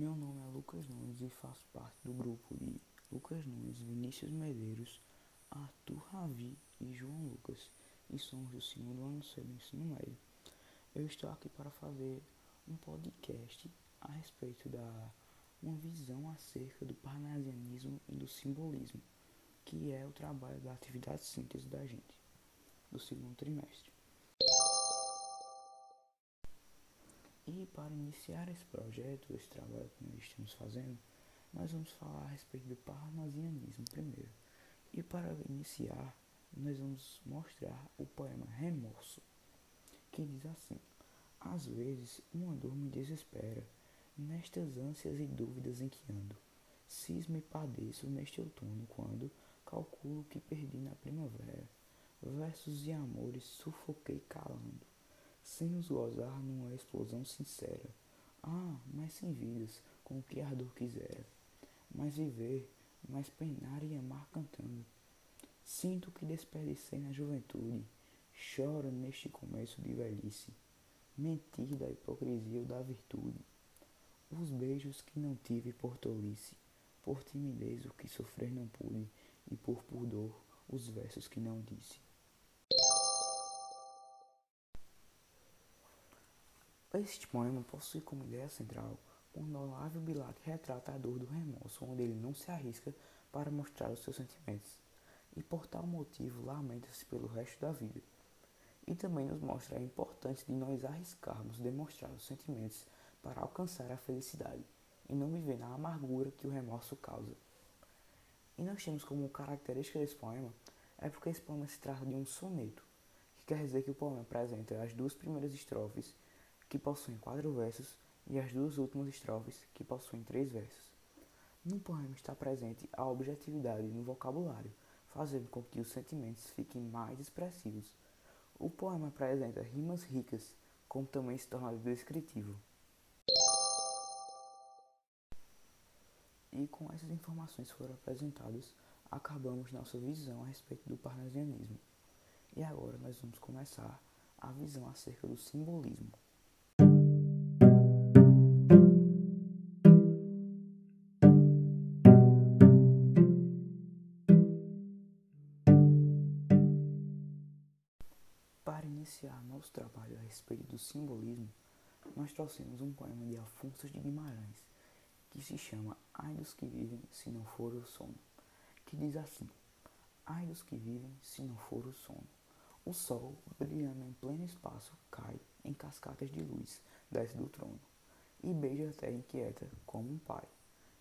Meu nome é Lucas Nunes e faço parte do grupo de Lucas Nunes, Vinícius Medeiros, Arthur Ravi e João Lucas, e somos do segundo ano do ensino médio. Eu estou aqui para fazer um podcast a respeito da uma visão acerca do parnasianismo e do simbolismo, que é o trabalho da atividade síntese da gente, do segundo trimestre. E para iniciar esse projeto, esse trabalho que nós estamos fazendo, nós vamos falar a respeito do parnasianismo primeiro. E para iniciar, nós vamos mostrar o poema Remorso, que diz assim: Às vezes uma dor me desespera, nestas ânsias e dúvidas em que ando. Cismo e padeço neste outono, quando calculo que perdi na primavera. Versos e amores sufoquei calando sem os gozar numa explosão sincera. Ah, mas sem vidas, com o que ardor quisera. Mas viver, mas penar e amar cantando. Sinto que desperdicei na juventude, choro neste começo de velhice. Mentir da hipocrisia ou da virtude. Os beijos que não tive por tolice, por timidez o que sofrer não pude, e por pudor os versos que não disse. Este poema possui como ideia central quando Olavo Bilac retrata a dor do remorso, onde ele não se arrisca para mostrar os seus sentimentos, e por tal motivo lamenta-se pelo resto da vida. E também nos mostra a importância de nós arriscarmos demonstrar os sentimentos para alcançar a felicidade, e não viver na amargura que o remorso causa. E nós temos como característica desse poema é porque esse poema se trata de um soneto, que quer dizer que o poema apresenta as duas primeiras estrofes que possuem quatro versos, e as duas últimas estrofes, que possuem três versos. No poema está presente a objetividade no vocabulário, fazendo com que os sentimentos fiquem mais expressivos. O poema apresenta rimas ricas, como também se torna descritivo. E com essas informações foram apresentadas, acabamos nossa visão a respeito do parnasianismo. E agora nós vamos começar a visão acerca do simbolismo. Iniciar nosso trabalho a respeito do simbolismo, nós trouxemos um poema de Afonso de Guimarães, que se chama Ai dos que vivem se não for o sono, que diz assim: Ai dos que vivem se não for o sono. O sol, brilhando em pleno espaço, cai em cascatas de luz, desce do trono, e beija a terra inquieta como um pai.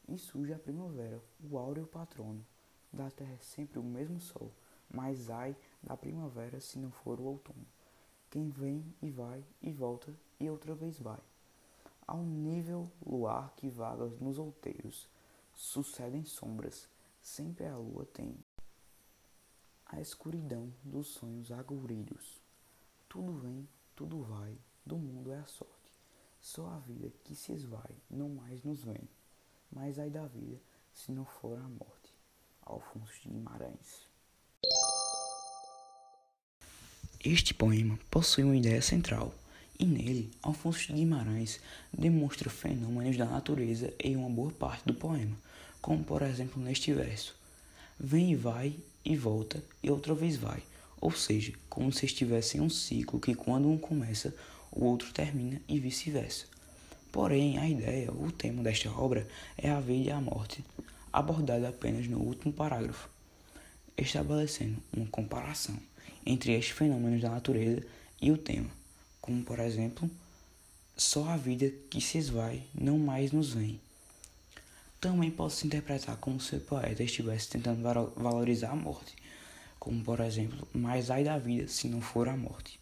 E surge a primavera, o áureo patrono. Da terra é sempre o mesmo sol, mas ai da primavera se não for o outono. Quem vem e vai e volta e outra vez vai. Ao nível luar que vaga nos outeiros, sucedem sombras, sempre a lua tem. A escuridão dos sonhos agourilhos. Tudo vem, tudo vai, do mundo é a sorte. Só a vida que se esvai não mais nos vem. Mas ai da vida se não for a morte. Alfonso de Guimarães. Este poema possui uma ideia central, e nele, Alfonso de Guimarães demonstra fenômenos da natureza em uma boa parte do poema, como por exemplo neste verso: Vem e vai e volta e outra vez vai, ou seja, como se estivesse em um ciclo que quando um começa, o outro termina e vice-versa. Porém, a ideia, o tema desta obra é a vida e a morte, abordada apenas no último parágrafo, estabelecendo uma comparação entre estes fenômenos da natureza e o tema, como por exemplo, só a vida que se esvai não mais nos vem. Também pode se interpretar como se o poeta estivesse tentando valorizar a morte, como por exemplo, mais ai da vida se não for a morte.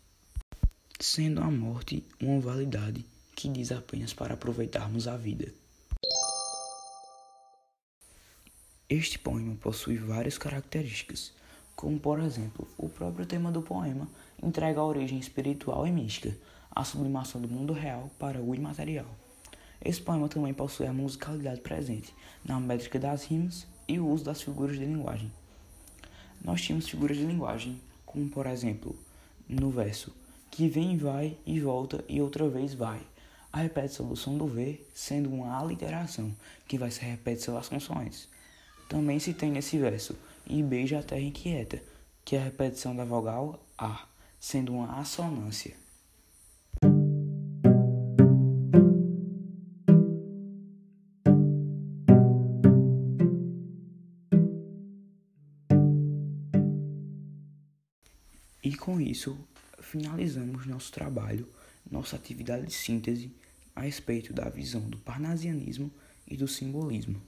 Sendo a morte uma validade que diz apenas para aproveitarmos a vida. Este poema possui várias características, como por exemplo, o próprio tema do poema entrega a origem espiritual e mística, a sublimação do mundo real para o imaterial. Esse poema também possui a musicalidade presente na métrica das rimas e o uso das figuras de linguagem. Nós tínhamos figuras de linguagem, como por exemplo, no verso que vem, vai e volta e outra vez vai. a repetição do som do V sendo uma aliteração, que vai ser a repetição das consoantes. Também se tem nesse verso, e beija a terra inquieta, que é a repetição da vogal A, sendo uma assonância. E com isso, finalizamos nosso trabalho, nossa atividade de síntese a respeito da visão do parnasianismo e do simbolismo.